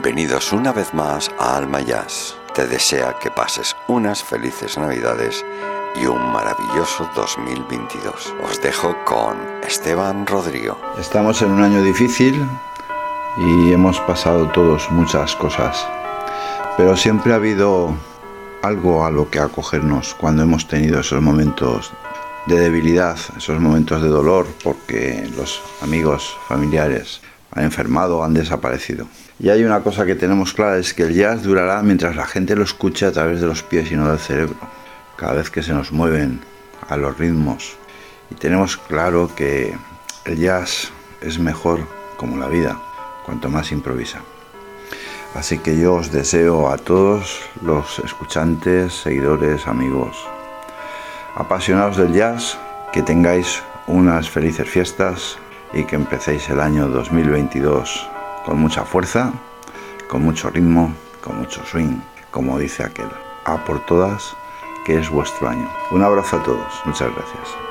bienvenidos una vez más a Alma Jazz. Te desea que pases unas felices Navidades y un maravilloso 2022. Os dejo con Esteban Rodrigo. Estamos en un año difícil y hemos pasado todos muchas cosas, pero siempre ha habido algo a lo que acogernos cuando hemos tenido esos momentos de debilidad, esos momentos de dolor porque los amigos, familiares han enfermado han desaparecido. Y hay una cosa que tenemos clara, es que el jazz durará mientras la gente lo escuche a través de los pies y no del cerebro. Cada vez que se nos mueven a los ritmos. Y tenemos claro que el jazz es mejor como la vida, cuanto más improvisa. Así que yo os deseo a todos los escuchantes, seguidores, amigos, apasionados del jazz, que tengáis unas felices fiestas y que empecéis el año 2022 con mucha fuerza, con mucho ritmo, con mucho swing, como dice aquel. A por todas, que es vuestro año. Un abrazo a todos. Muchas gracias.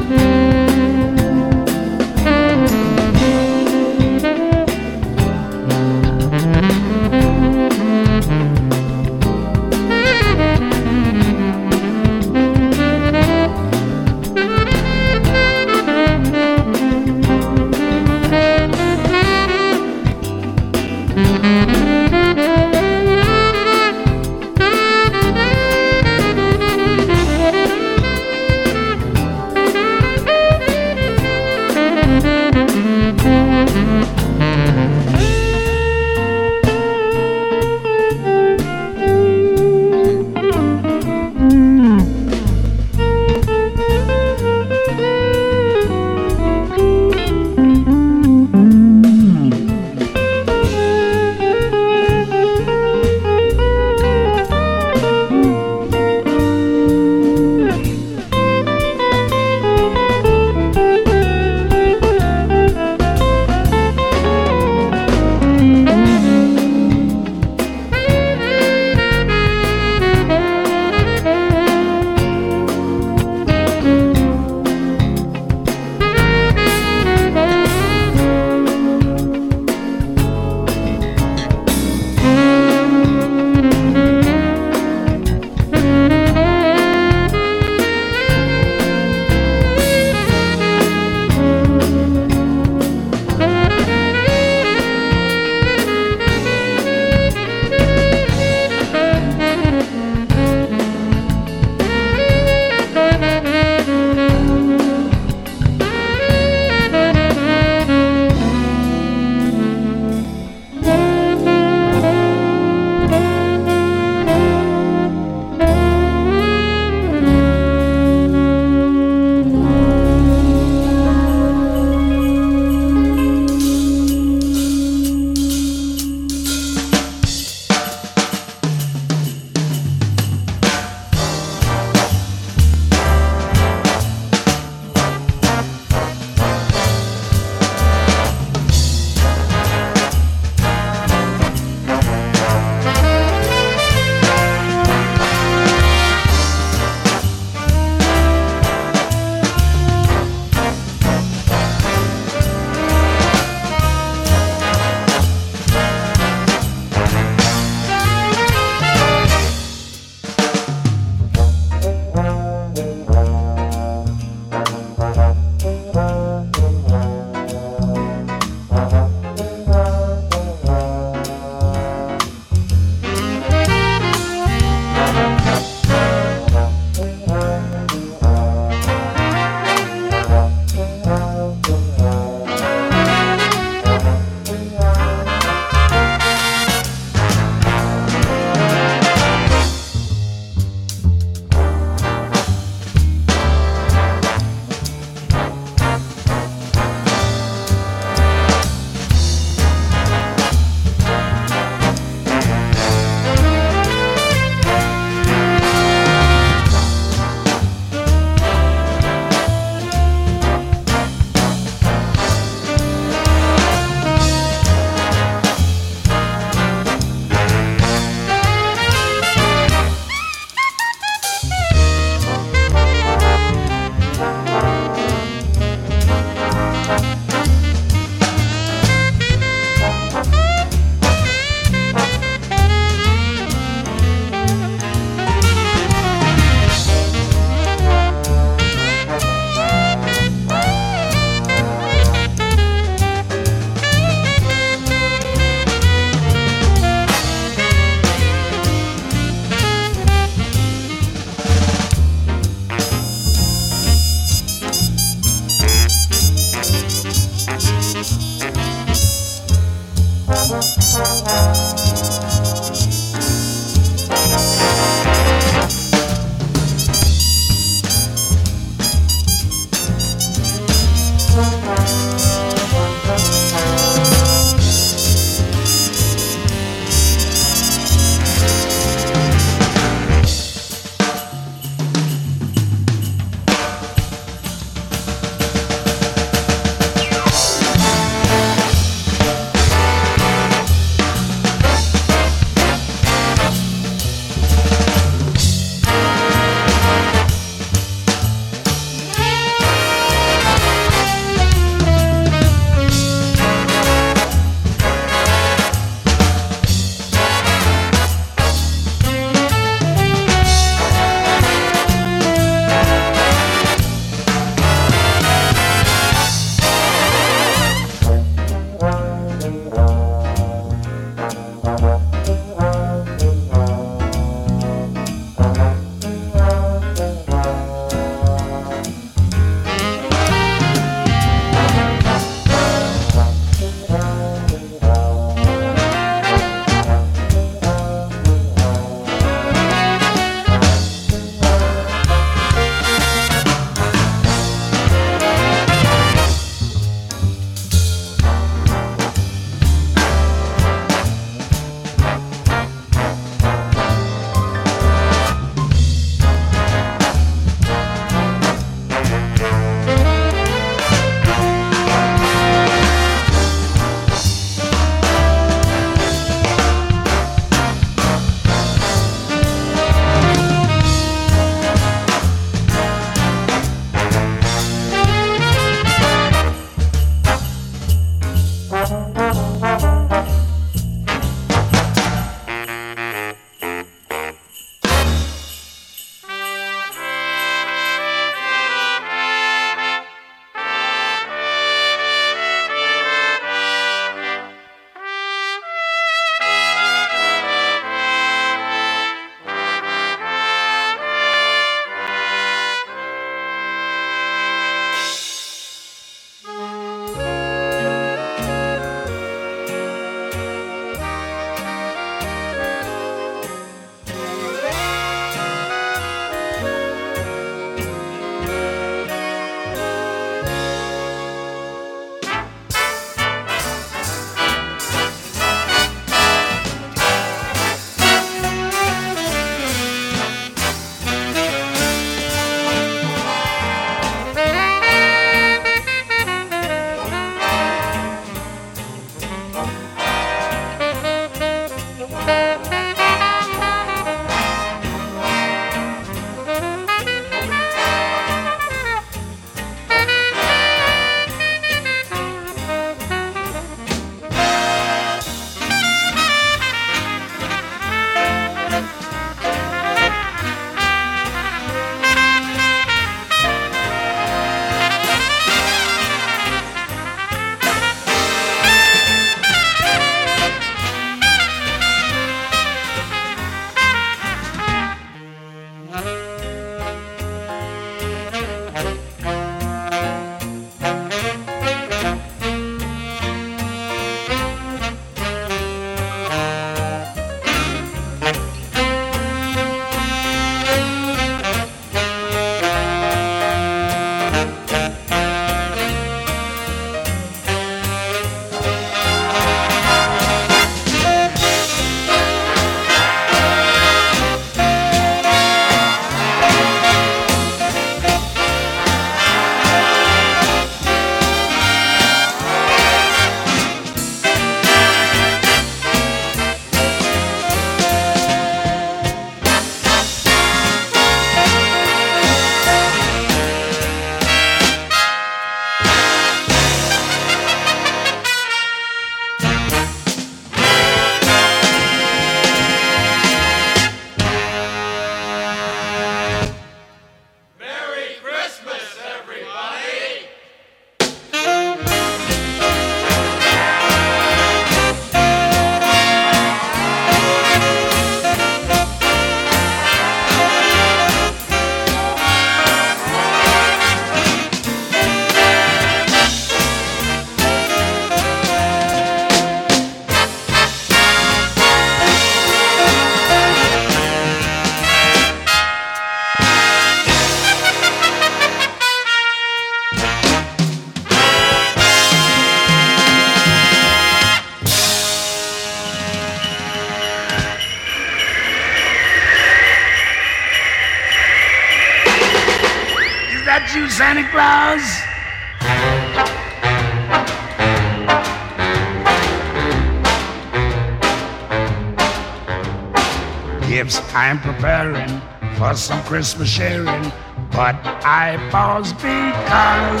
Christmas sharing, but I pause because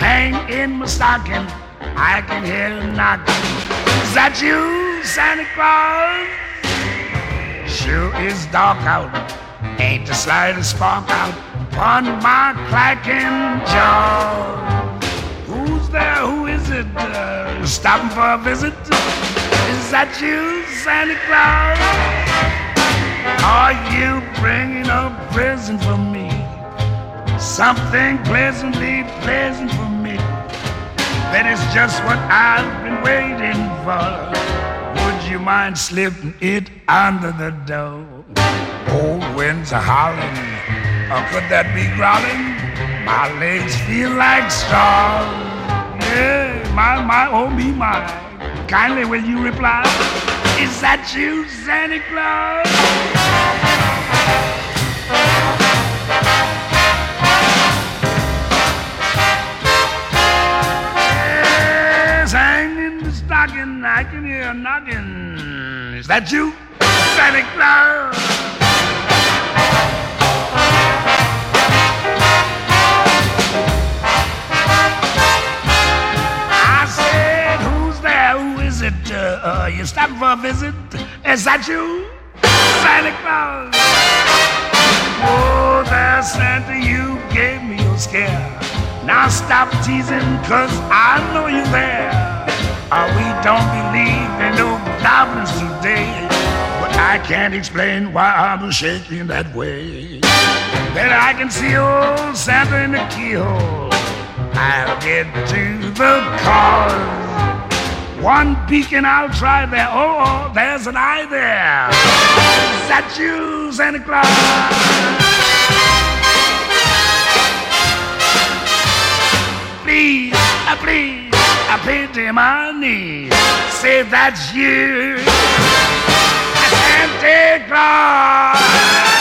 hang in my stocking, I can hear knocking. Is that you, Santa Claus? Sure is dark out, ain't the slightest spark out upon my clacking jaw. Who's there? Who is it? Uh, stopping for a visit? Is that you, Santa Claus? Are you bringing a present for me? Something pleasantly pleasant for me. That is just what I've been waiting for. Would you mind slipping it under the door? Old winds are howling, or could that be growling? My legs feel like straw. Yeah, my, my, oh me, my. Kindly will you reply? Is that you, Santa Claus? Stocking, I can hear a knocking. Is that you, Santa Claus? I said, who's there? Who is it? Uh, uh, you stopping for a visit? Is that you, Santa Claus? Oh, there, Santa, you gave me a scare. Now stop teasing, cause I know you're there. Uh, we don't believe in no goblins today. But I can't explain why I'm shaking that way. Then I can see old Santa in the keyhole. I'll get to the cause. One peek and I'll try there. Oh, oh, there's an eye there. Is that you, Santa Claus? Please, uh, please, I pity my knees. Say that's you, Santa Claus.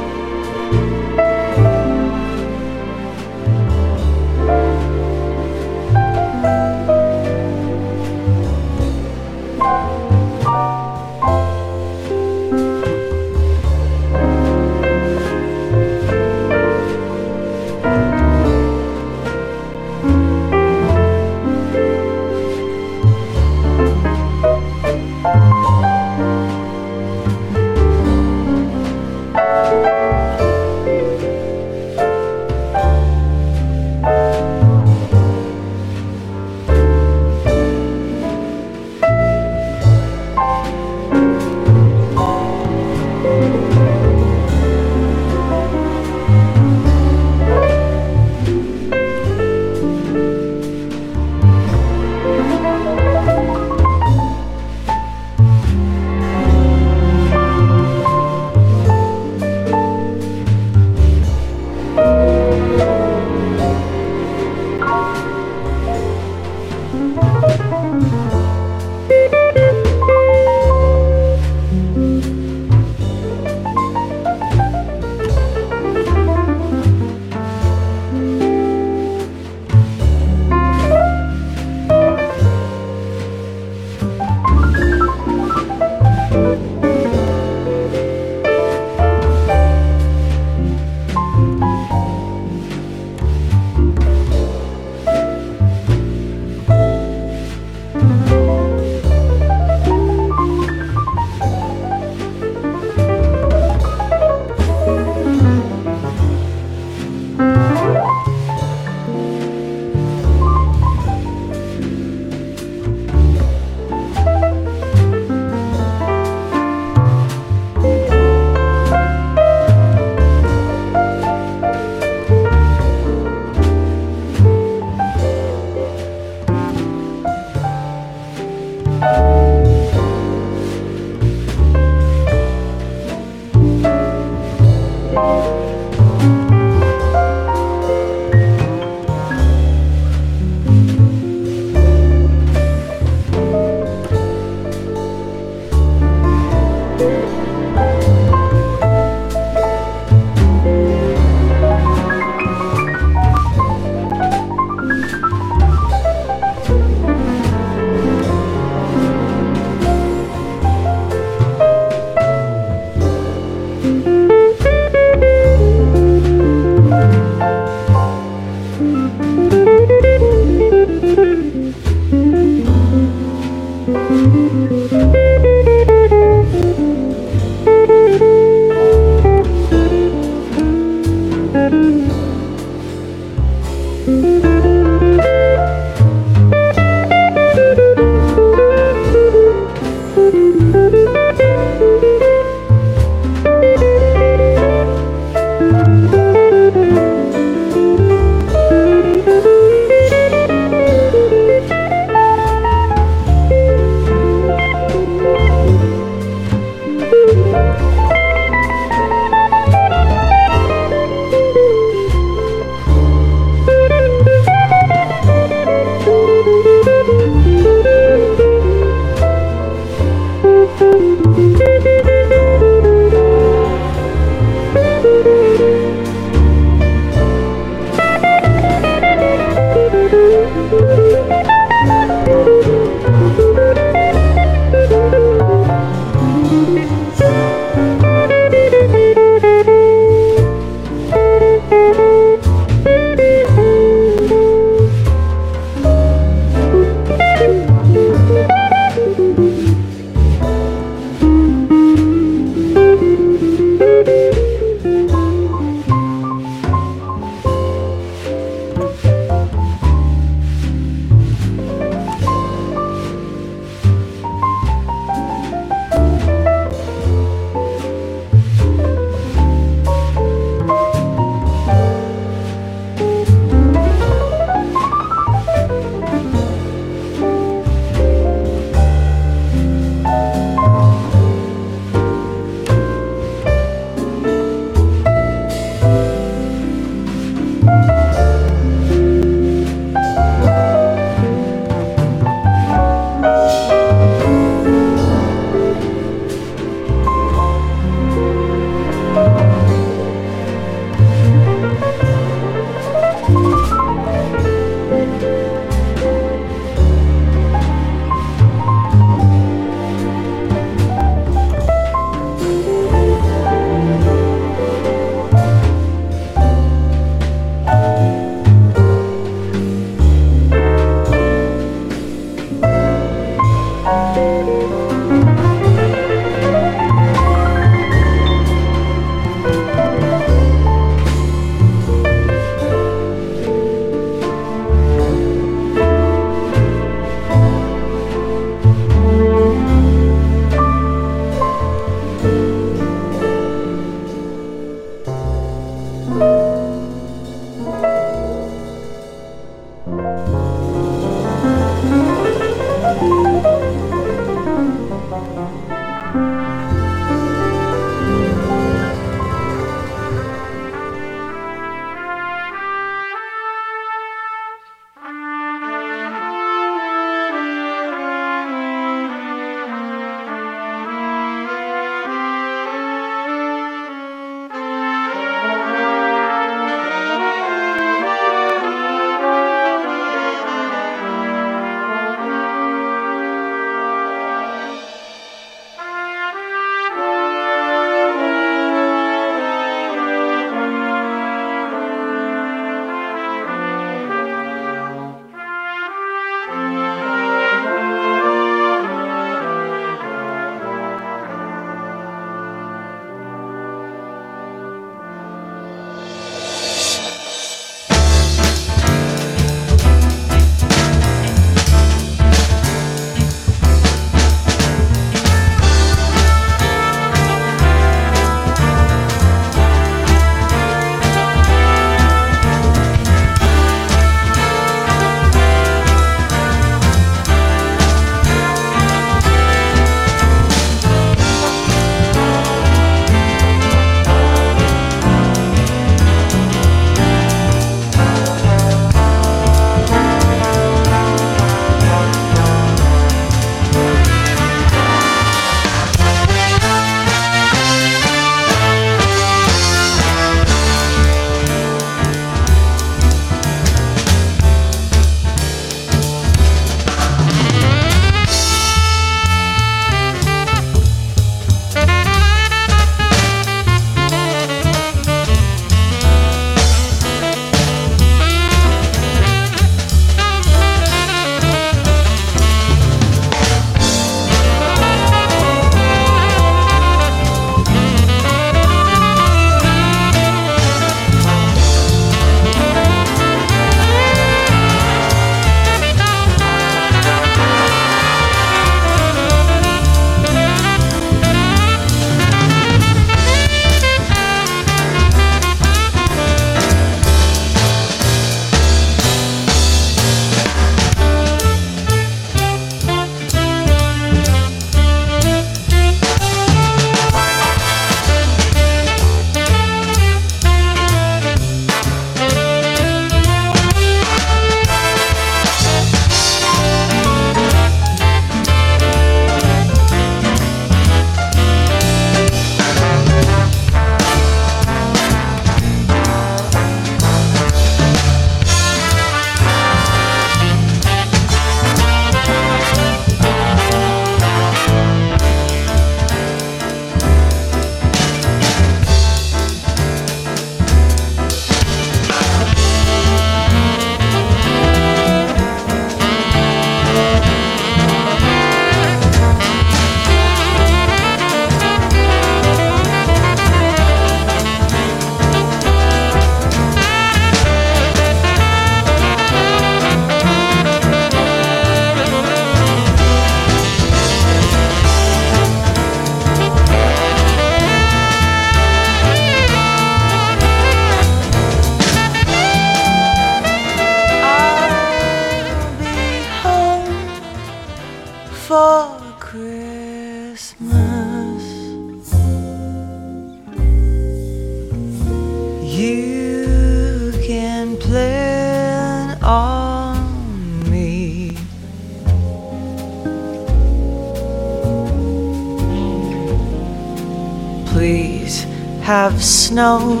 Have snow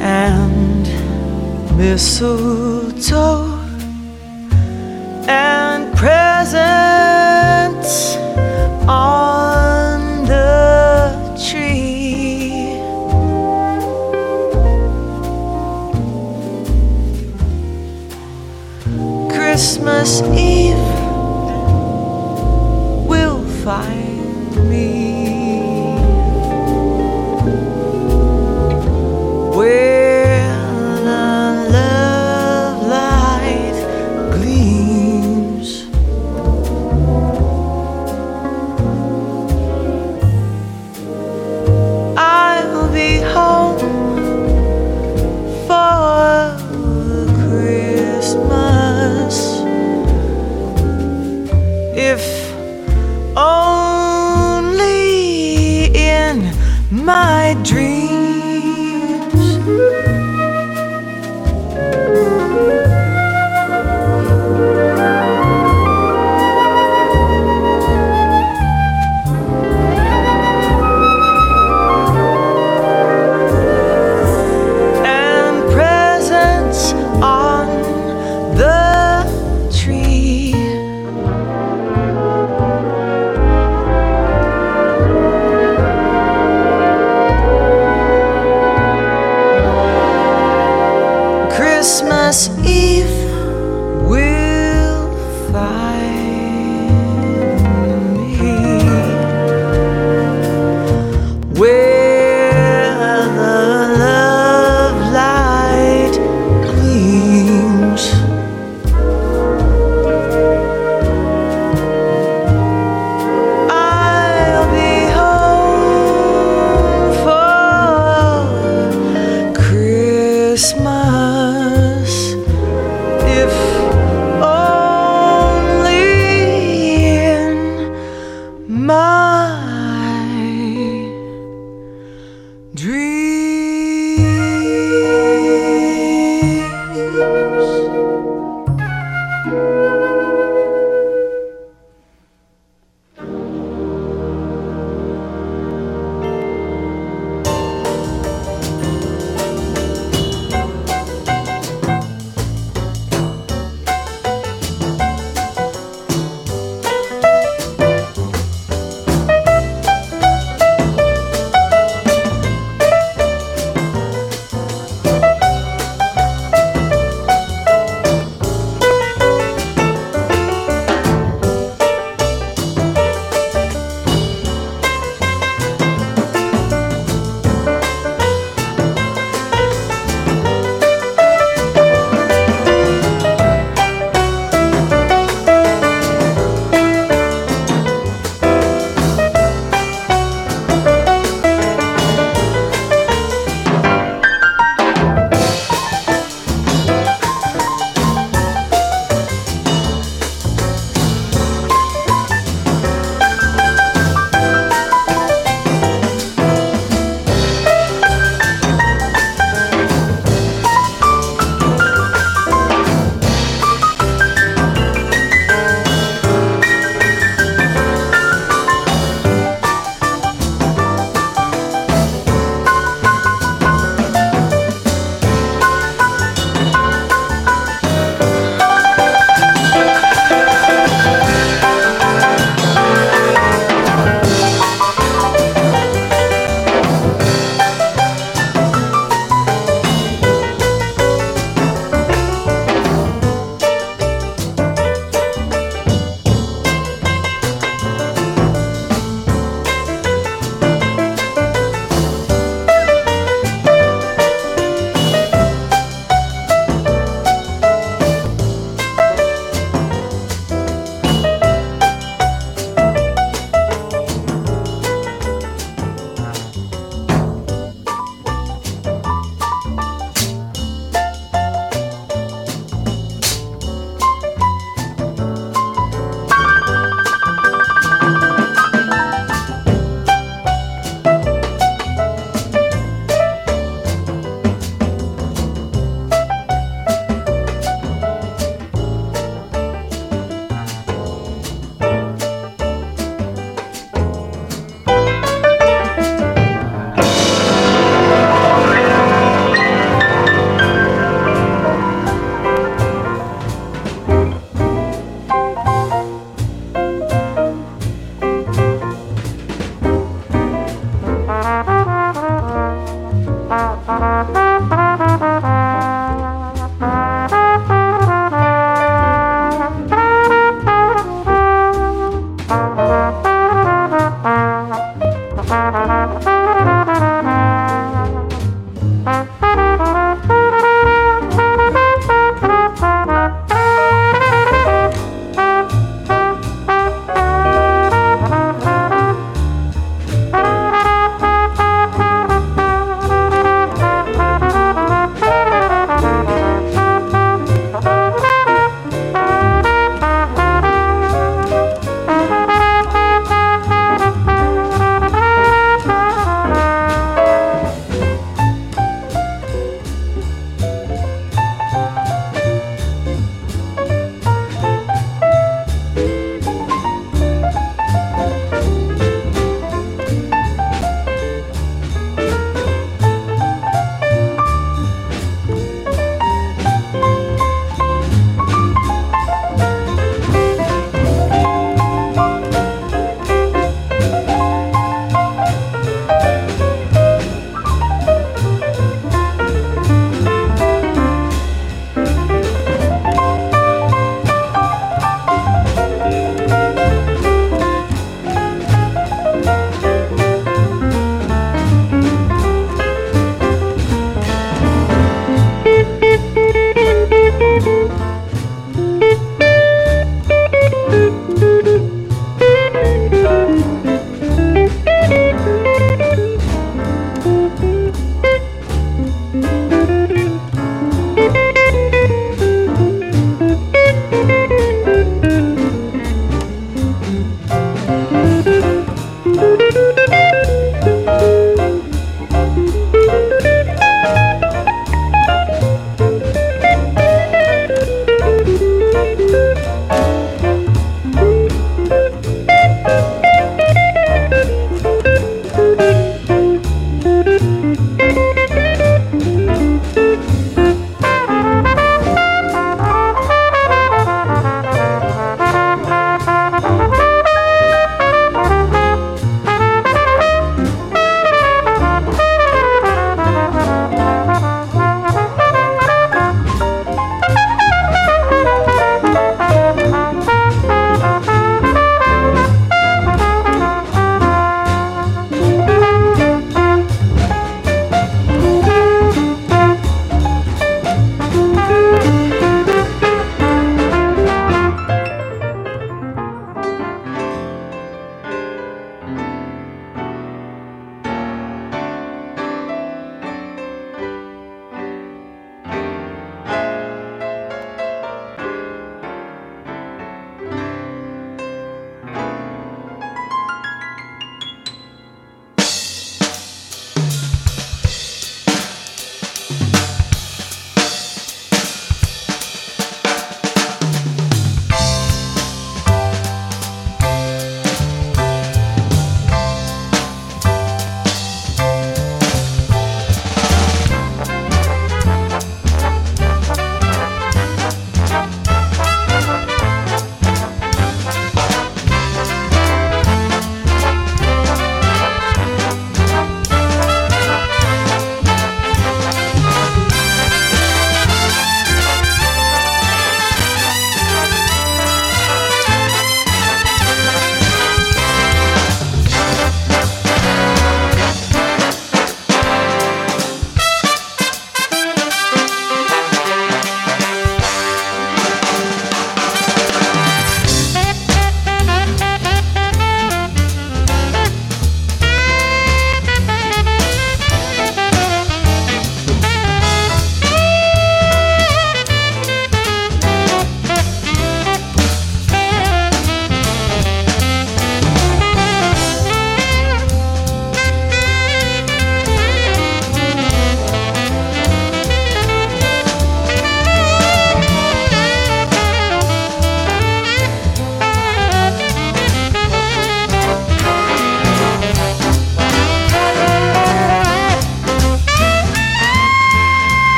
and mistletoe and presents on the tree. Christmas Eve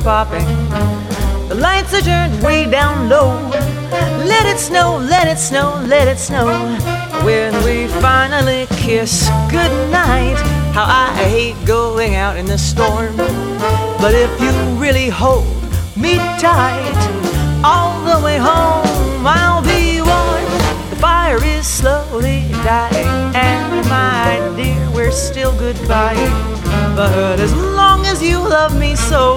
popping. The lights are turned way down low. Let it snow, let it snow, let it snow. When we finally kiss goodnight, how I hate going out in the storm. But if you really hold me tight, all the way home I'll be warm. The fire is slowly dying, and my dear, we're still goodbye. But as long as you love me so,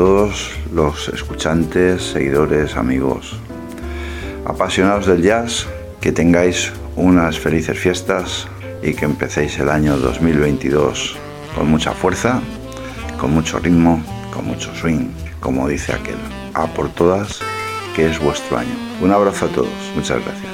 Todos los escuchantes, seguidores, amigos, apasionados del jazz, que tengáis unas felices fiestas y que empecéis el año 2022 con mucha fuerza, con mucho ritmo, con mucho swing, como dice aquel, a por todas, que es vuestro año. Un abrazo a todos, muchas gracias.